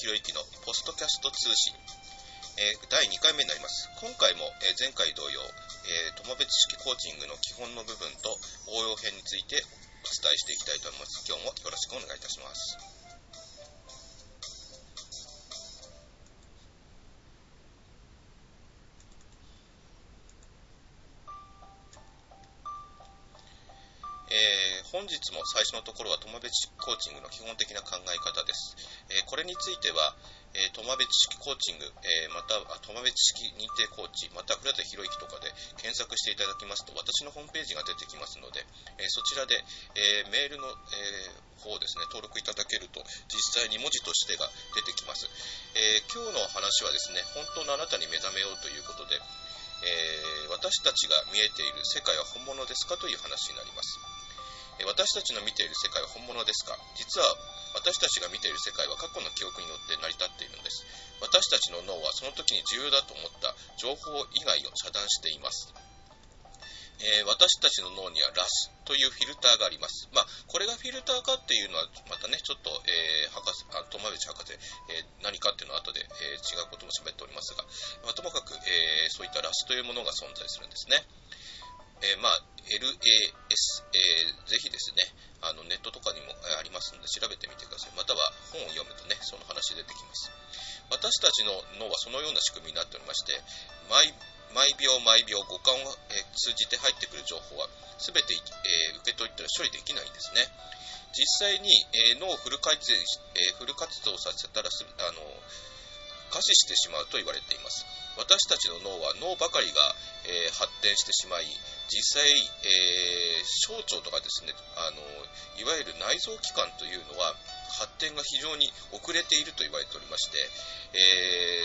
ひろゆきのポストキャスト通信、えー、第2回目になります。今回も、えー、前回同様、えー、友別式コーチングの基本の部分と応用編についてお伝えしていきたいと思います。今日もよろしくお願いいたします。本日も最初のところは友部知識コーチングの基本的な考え方です。え、これについては、えー、友部知識コーチング、え、または友部知識認定コーチ、また古田博之とかで検索していただきますと、私のホームページが出てきますので、えそちらで、えメールの、え方をですね、登録いただけると、実際に文字としてが出てきます。え今日の話はですね、本当のあなたに目覚めようということで、え私たちが見えている世界は本物ですかという話になります。私たちの見ている世界は本物ですか？実は私たちが見ている世界は過去の記憶によって成り立っているのです私たちの脳はその時に重要だと思った情報以外を遮断していますえー、私たちの脳にはラスというフィルターがあります。まあ、これがフィルターかっていうのは、またね、ちょっと、えー、博士、あ、友淵博士、えー、何かっていうのは後で、え違うことも喋っておりますが、まあ、ともかく、えそういったラスというものが存在するんですね。えー、まあ、LAS、えー、ぜひですね、あのネットとかにもありますので調べてみてください。または本を読むとね、その話出てきます。私たちの脳はそのような仕組みになっておりまして、毎毎秒毎秒五感を、通じて入ってくる情報は全て、え受け取ったら処理できないんですね。実際に、え脳をフル回転、えフル活動させたらすあの可視してしまうと言われています。私たちの脳は脳ばかりが、えー、発展してしまい、実際、えー、小腸とかですね、あの、いわゆる内臓器官というのは、発展が非常に遅れていると言われておりまして、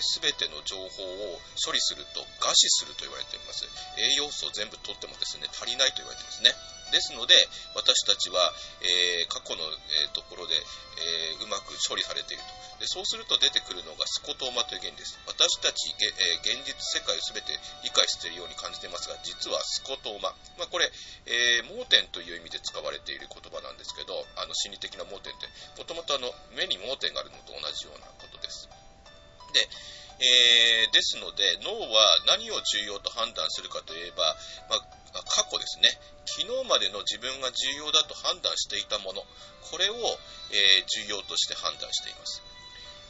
す、べ、ての情報を処理すると餓死すると言われております。栄養素を全部取ってもですね、足りないと言われていますね。ですので、私たちは、えー、過去の、えー、ところで、えー、うまく処理されているとで。そうすると出てくるのがスコトーマという原理です。私たち、え現実世界を全て理解しているように感じていますが、実はスコトーマ。まあ、これ、え盲点という意味で使われている言葉なんですけど、あの心理的な盲点って、もともとあの目に盲点があるのと同じようなことです。で、えー、ですので、脳は何を重要と判断するかといえば、まあ過去ですね、昨日までの自分が重要だと判断していたもの、これを、えー、重要として判断しています。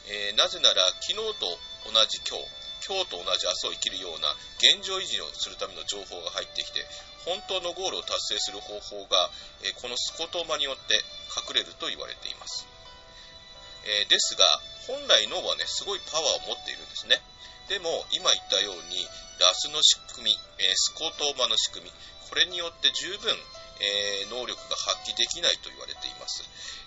えー、なぜなら、昨日と同じ今日、今日と同じ明日を生きるような現状維持をするための情報が入ってきて、本当のゴールを達成する方法が、えー、このスコトーマによって隠れると言われています。えですが、本来脳はね、すごいパワーを持っているんですね。でも、今言ったように、ラスの仕組み、えスコートーマの仕組み、これによって十分、えー、能力が発揮できないと言われています。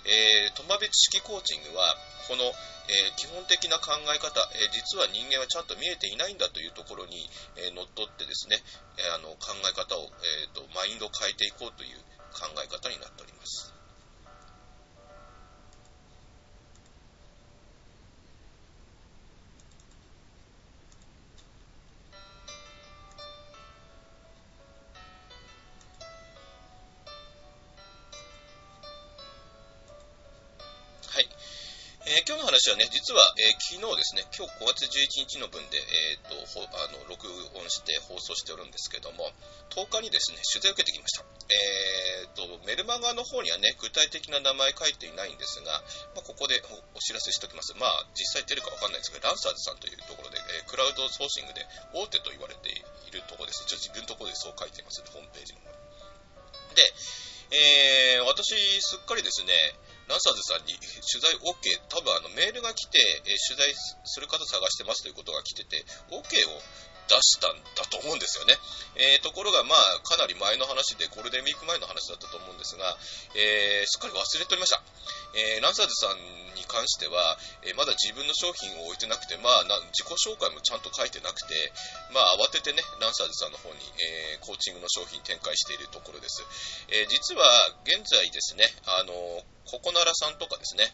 えー、トマベ知識コーチングは、この、えー、基本的な考え方、え実は人間はちゃんと見えていないんだというところに、え乗っ取ってですね、えあの考え方を、えーと、マインドを変えていこうという考え方になっております。はね、実は、えー、昨日ですね、今日5月11日の分で、えーと、あの録音して放送しておるんですけども、10日にですね、取材を受けてきました。えーと、メルマガの方にはね、具体的な名前書いていないんですが、まあ、ここでお知らせしておきます。まあ、実際出るかわかんないですけど、ランサーズさんというところで、えー、クラウドソーシングで大手と言われているところです。一応自分のところでそう書いています、ね、ホームページの方で、えー、私、すっかりですね、ラサーズさんに取材 OK、多分あのメールが来て、え取材する方探してますということが来てて、OK を出したんだと思うんですよね。えー、ところが、まあ、かなり前の話で、ゴールデンウィーク前の話だったと思うんですが、えー、すっかり忘れておりました。えー、ランサーズさんに関しては、えまだ自分の商品を置いてなくて、まあ、自己紹介もちゃんと書いてなくて、まあ、慌ててね、ランサーズさんの方に、えコーチングの商品展開しているところです。え実は、現在ですね、あのココナラさんとかですね、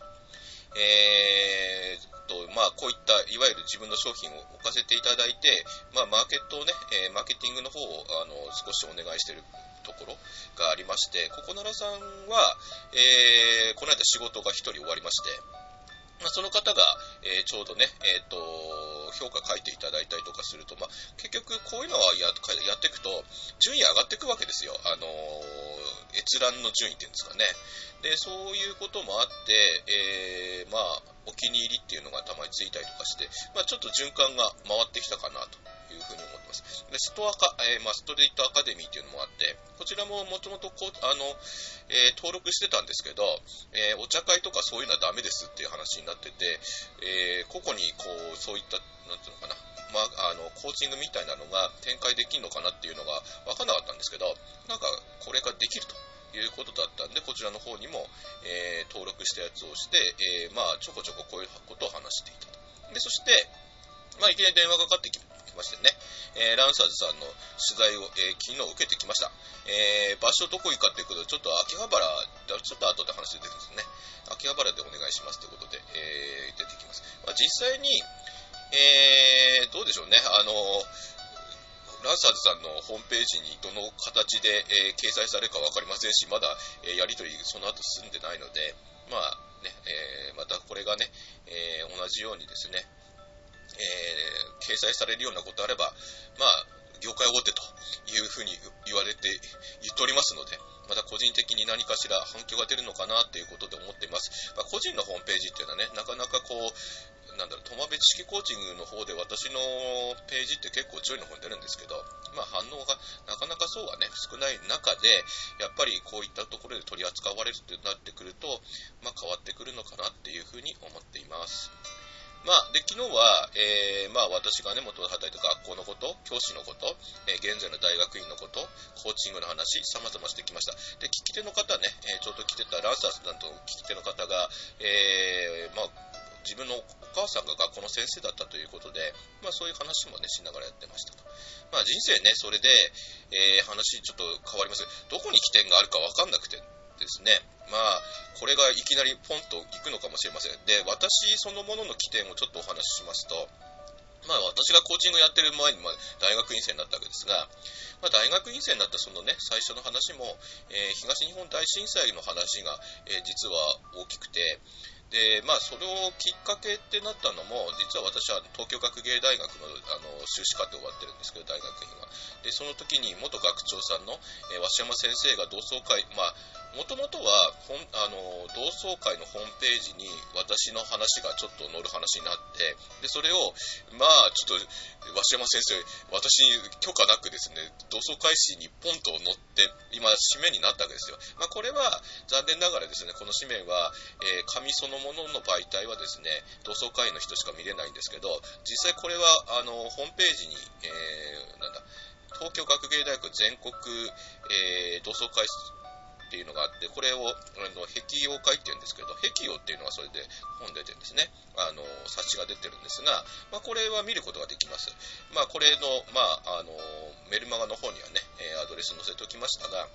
えー、と、まあ、こういった、いわゆる自分の商品を置かせていただいて、まあ、マーケットをね、えー、マーケティングの方を、あの、少しお願いしているところがありまして、ここならさんは、えー、この間仕事が1人終わりまして、まあ、その方が、えー、ちょうどね、えっ、と、評価書いていただいたりとかすると、まあ、結局こういうのはややっていくと、順位上がっていくわけですよ。あのー、閲覧の順位っていうんですかね。で、そういうこともあって、えー、まあ、お気に入りっていうのがたまについたりとかして、まあ、ちょっと循環が回ってきたかなというふうに思ってます。で、ストアカ、えー、まあ、ストリートアカデミーっていうのもあって、こちらももともとこう、あの、えー、登録してたんですけど、えー、お茶会とかそういうのはダメですっていう話になってて、え個々にこう、そういった、なんていうのかな、まあ、あの、コーチングみたいなのが展開できるのかなっていうのが分かんなかったんですけど、なんか、これができると。いうことだったんで、こちらの方にも、えー、登録したやつをして、えー、まあ、ちょこちょここういうことを話していたと。で、そして、まあ、いきなり電話がかかってきましてね、えー、ランサーズさんの取材を、えー、昨日受けてきました。えー、場所どこ行くかっていうことで、ちょっと秋葉原、ちょっと後で話出てくるんですね。秋葉原でお願いしますということで、えー、出てきます。まあ、実際に、えー、どうでしょうね、あのランサーズさんのホームページにどの形で、えー、掲載されるか分かりませんし、まだ、えー、やり取りその後進んでないので、まあね、えー、またこれがね、え同じようにですね、え掲載されるようなことあれば、まあ、業界大手というふうに言われて、言っておりますので、また個人的に何かしら反響が出るのかなということで思っています。まあ、個人のホームページっていうのはね、なかなかこう、なんだろう、友部知識コーチングの方で私のページって結構上位の方に出るんですけど、まあ反応がなかなかそうはね、少ない中で、やっぱりこういったところで取り扱われるってなってくると、まあ変わってくるのかなっていうふうに思っています。まあ、で、昨日は、えー、まあ、私がね、元で働いた学校のこと、教師のこと、えー、現在の大学院のこと、コーチングの話、様々してきました。で、聞き手の方ね、えー、ちょうど来てたランサーさんと聞き手の方が、えー、まあ、自分のお母さんが学校の先生だったということで、まあそういう話もね、しながらやってましたと。まあ人生ね、それで、えー、話ちょっと変わります。どこに起点があるかわかんなくてですね、まあ、これがいきなりポンと行くのかもしれません。で、私そのものの起点をちょっとお話ししますと、まあ私がコーチングやってる前に、ま、大学院生になったわけですが、まあ、大学院生になったそのね、最初の話も、えー、東日本大震災の話が、えー、実は大きくて、で、まあ、それをきっかけってなったのも、実は私は東京学芸大学のあの修士課程終わってるんですけど、大学院は。で、その時に元学長さんの、えー、鷲山先生が同窓会、まあ、もともとは本あの同窓会のホームページに私の話がちょっと載る話になってでそれをまあちょっと鷲山先生私に許可なくですね同窓会誌にポンと載って今紙面になったわけですよ、まあ、これは残念ながらですねこの紙面は、えー、紙そのものの媒体はですね同窓会の人しか見れないんですけど実際これはあのホームページに、えー、なんだ東京学芸大学全国、えー、同窓会っていうのがあって、これを、あの、壁用会っていうんですけど、壁用っていうのはそれで本出てるんですね。あの、冊子が出てるんですが、まあ、これは見ることができます。まあ、これの、まあ、あの、メルマガの方にはね、アドレス載せておきましたが、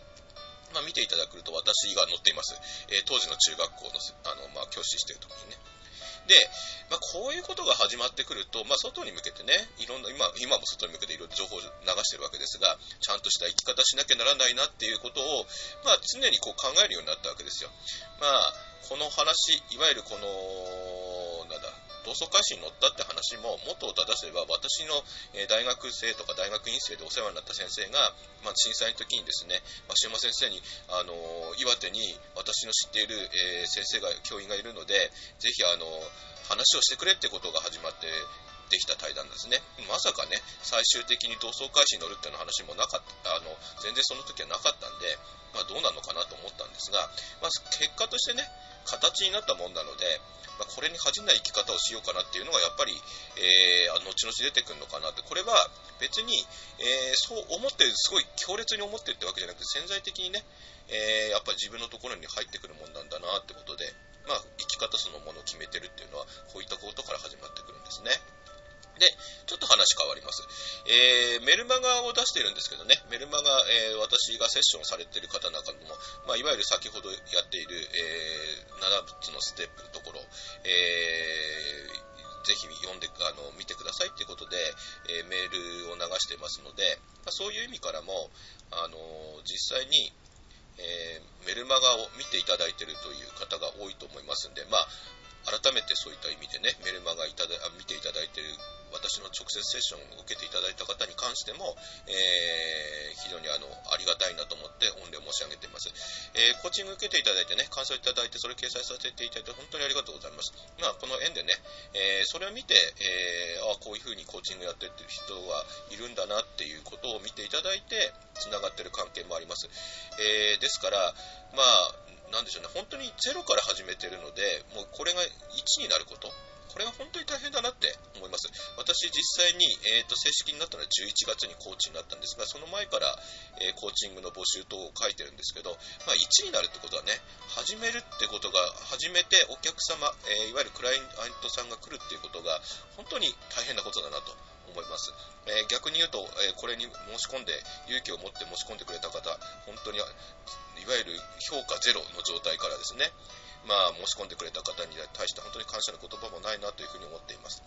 ま、見ていただくと私が載っています。えー、当時の中学校の、あの、まあ、教師してる時にね。で、まあ、こういうことが始まってくると、まあ、外に向けてね、いろんな、今、今も外に向けていろいろ情報を流してるわけですが、ちゃんとした生き方しなきゃならないなっていうことを、まあ、常にこう考えるようになったわけですよ。まあ、この話、いわゆるこの、同窓会誌に載ったって話も元を正せば私の、大学生とか大学院生でお世話になった先生が、まあ、震災の時にですね、真島先生に、あの岩手に私の知っている、えー、先生が教員がいるのでぜひあの話をしてくれってことが始まってできた対談ですね。まさかね、最終的に同窓会誌に乗るっていう話もなかった、あの、全然その時はなかったんで、まあどうなのかなと思ったんですが、まあ結果としてね、形になったもんなので、まあ、これに恥じない生き方をしようかなっていうのがやっぱり、えー、後々出てくるのかなって、これは別に、えー、そう思って、すごい強烈に思ってるってわけじゃなくて、潜在的にね、えー、やっぱ自分のところに入ってくるもんなんだなってことで、まあ、生き方そのものを決めてるっていうのは、こういったことから始まってくるんですね。で、ちょっと話変わります。えー、メルマガを出してるんですけどね、メルマガ、えー、私がセッションされてる方なんかも、まあ、いわゆる先ほどやっている、えー、7つのステップのところ、えー、ぜひ読んで、あの、見てくださいっていうことで、えメールを流してますので、まあ、そういう意味からも、あの実際に、えーメルマガを見ていただいているという方が多いと思いますんで、まあ、改めてそういった意味でね、メルマガいただ見ていただいている私の直接セッションを受けていただいた方に関しても、えー、非常にあのありがたいなと思って御礼申し上げています、えー、コーチング受けていただいてね感想いただいてそれを掲載させていただいて本当にありがとうございます、まあ、この縁でね、えー、それを見て、えーあこういう風にコーチングやってる人がいるんだなっていうことを見ていただいてつながってる関係もあります、えですからまあなんでしょうね、本当にゼロから始めてるので、もうこれが1になること、これは本当に大変だなって思います。私、実際に、えーと、正式になったのは11月にコーチになったんですが、その前から、えー、コーチングの募集等を書いてるんですけど、まあ、1になるってことはね、始めるってことが、始めてお客様、えー、いわゆるクライアントさんが来るっていうことが、本当に大変なことだなと思います。えー、逆に言うと、えこれに申し込んで、勇気を持って申し込んでくれた方、本当に、いわゆる評価ゼロの状態からですね、まあ、申し込んでくれた方に対して本当に感謝の言葉もないなというふうに思っています。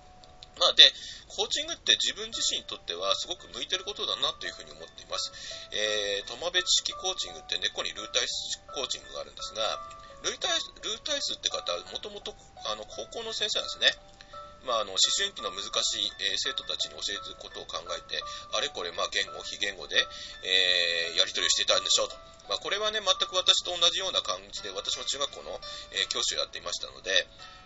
まあ、で、コーチングって自分自身にとってはすごく向いてることだなというふうに思っています。えー、友部知識コーチングって根っこにルータイスコーチングがあるんですが、ルータイスルータイスって方はもともと高校の先生なんですね。まあ、あの思春期の難しい、えー、生徒たちに教えることを考えて、あれこれ、まあ、言語、非言語で、えー、やり取りをしていたんでしょうと。まあ、これはね、全く私と同じような感じで、私も中学校の、えー、教師をやっていましたので、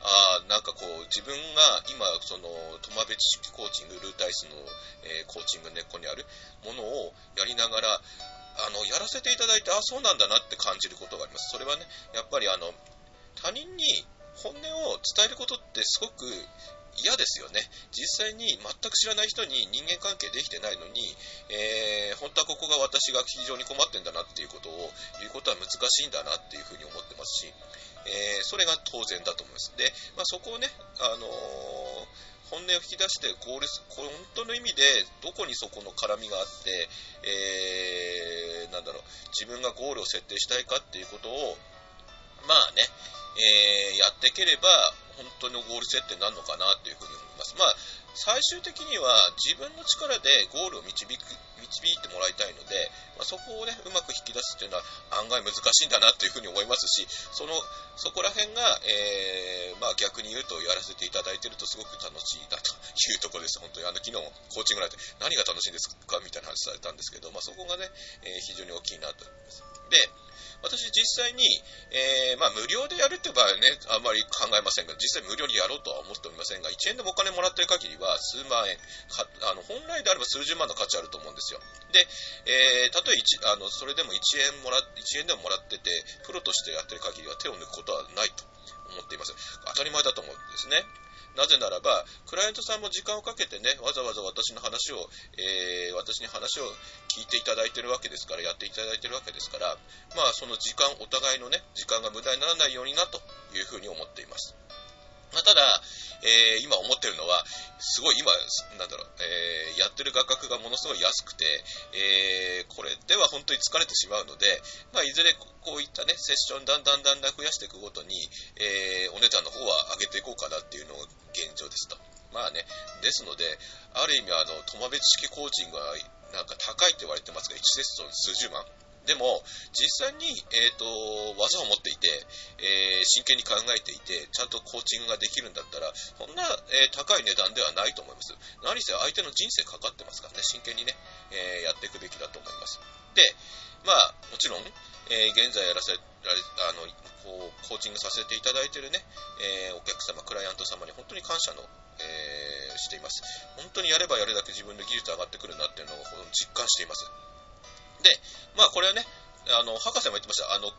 あなんかこう、自分が今、その、友部知識コーチング、ルータイスの、え、コーチング根っこにあるものをやりながら、あの、やらせていただいて、あ、そうなんだなって感じることがあります。それはね、やっぱりあの、他人に本音を伝えることってすごく嫌ですよね。実際に全く知らない人に人間関係できてないのに、えー、本当はここが私が非常に困ってんだなっていうことを言うことは難しいんだなっていうふうに思ってますし、えー、それが当然だと思います。で、まあ、そこをね、あのー本音を引き出してゴール、本当の意味でどこにそこの絡みがあって、えー、なんだろう、自分がゴールを設定したいかっていうことを、まあね、えー、やっていければ、本当のゴール設定になるのかなというふうに思います。まあ、最終的には自分の力でゴールを導く導いてもらいたいので、まあ、そこをね、うまく引き出すっていうのは案外難しいんだなというふうに思いますし、その、そこら辺が、えー、まあ逆に言うとやらせていただいているとすごく楽しいなというところです。本当にあの昨日もコーチングられて何が楽しいんですか？みたいな話されたんですけど、まあそこがね、えー、非常に大きいなと思います。で、私実際に、えー、まあ、無料でやるって場合はね、あんまり考えませんが、実際無料にやろうとは思っておりませんが、1円でもお金もらってる限りは数万円、かあの本来であれば数十万の価値あると思うんですよ。で、えー、たとえ1あのそれでも1円もら、1円でももらってて、プロとしてやってる限りは手を抜くことはないと思っています。当たり前だと思うんですね。なぜならば、クライアントさんも時間をかけてね、わざわざ私の話を、えー、私に話を聞いていただいてるわけですから、やっていただいてるわけですから、まあ、その時間、お互いのね、時間が無駄にならないようになというふうに思っています。まあ、ただ、えー、今思ってるのは、すごい今、なんだろう、えー、やってる画角がものすごい安くて、えー、これでは本当に疲れてしまうので、まあ、いずれこういったね、セッションだんだんだんだん増やしていくごとに、えお値段の方は上げていこうかなっていうのが現状ですと。まあね、ですので、ある意味、あの、友別式コーチングは、なんか高いって言われてますが、1セット数十万。でも、実際に、えっ、ー、と、技を持っていて、えー、真剣に考えていて、ちゃんとコーチングができるんだったら、そんな、えー、高い値段ではないと思います。何せ相手の人生かかってますからね、真剣にね、えやっていくべきだと思います。で、まあ、もちろん、え現在やらせられ、あの、こう、コーチングさせていただいているね、えお客様、クライアント様に本当に感謝の、えしています。本当にやればやるだけ自分の技術上がってくるなっていうのを実感しています。で、まあこれはね、あの、博士も言ってました。あの、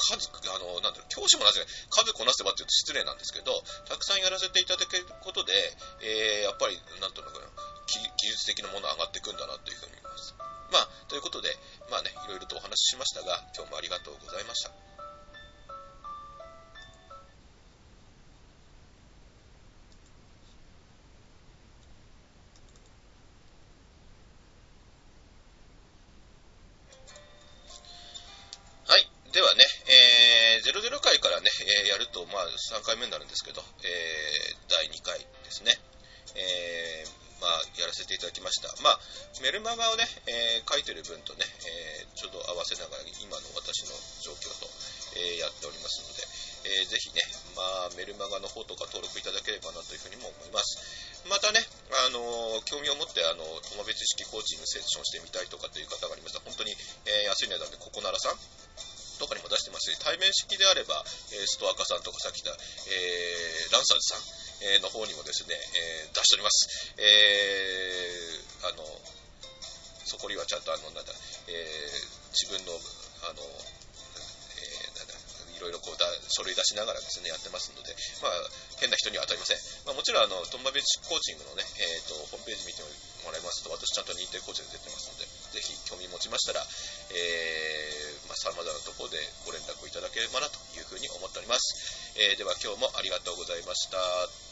数、あの、なんだろう、教師もなぜ、数こなせばって言うと失礼なんですけど、たくさんやらせていただけることで、えー、やっぱり、なんとなく、技術的なもの上がっていくんだなというふうに思います。まあ、ということで、まあね、いろいろとお話ししましたが、今日もありがとうございました。ですけど、えー、第2回ですね、えー、まあ、やらせていただきました。まあ、メルマガをね、えー、書いてる分とね、え、ちょうど合わせながら、今の私の状況と、え、やっておりますので、えー、ぜひね、まあ、メルマガの方とか登録いただければなというふうにも思います。またね、あの興味を持って、あの、友別式コーチングセッションしてみたいとかという方がありました、本当に、えー、安い値段でココナラさんとかにも出してますし、対面式であれば、えストアカさんとかさっき言った、えー、ランサーズさん、えの方にもですね、え出しております。えー、あの、そこにはちゃんとあの、なんだ、え自分の、あの、いろいろこうだ書類出しながらですね、やってますので、まあ、変な人には当たりません。まあ、もちろん、あの、トンバベチコーチングのね、えっ、ー、と、ホームページ見てもらいますと、私ちゃんと認定コーチで出てますので、ぜひ興味持ちましたら、えー、まあ、まなところでご連絡いただければなというふうに思っております。えー、では今日もありがとうございました。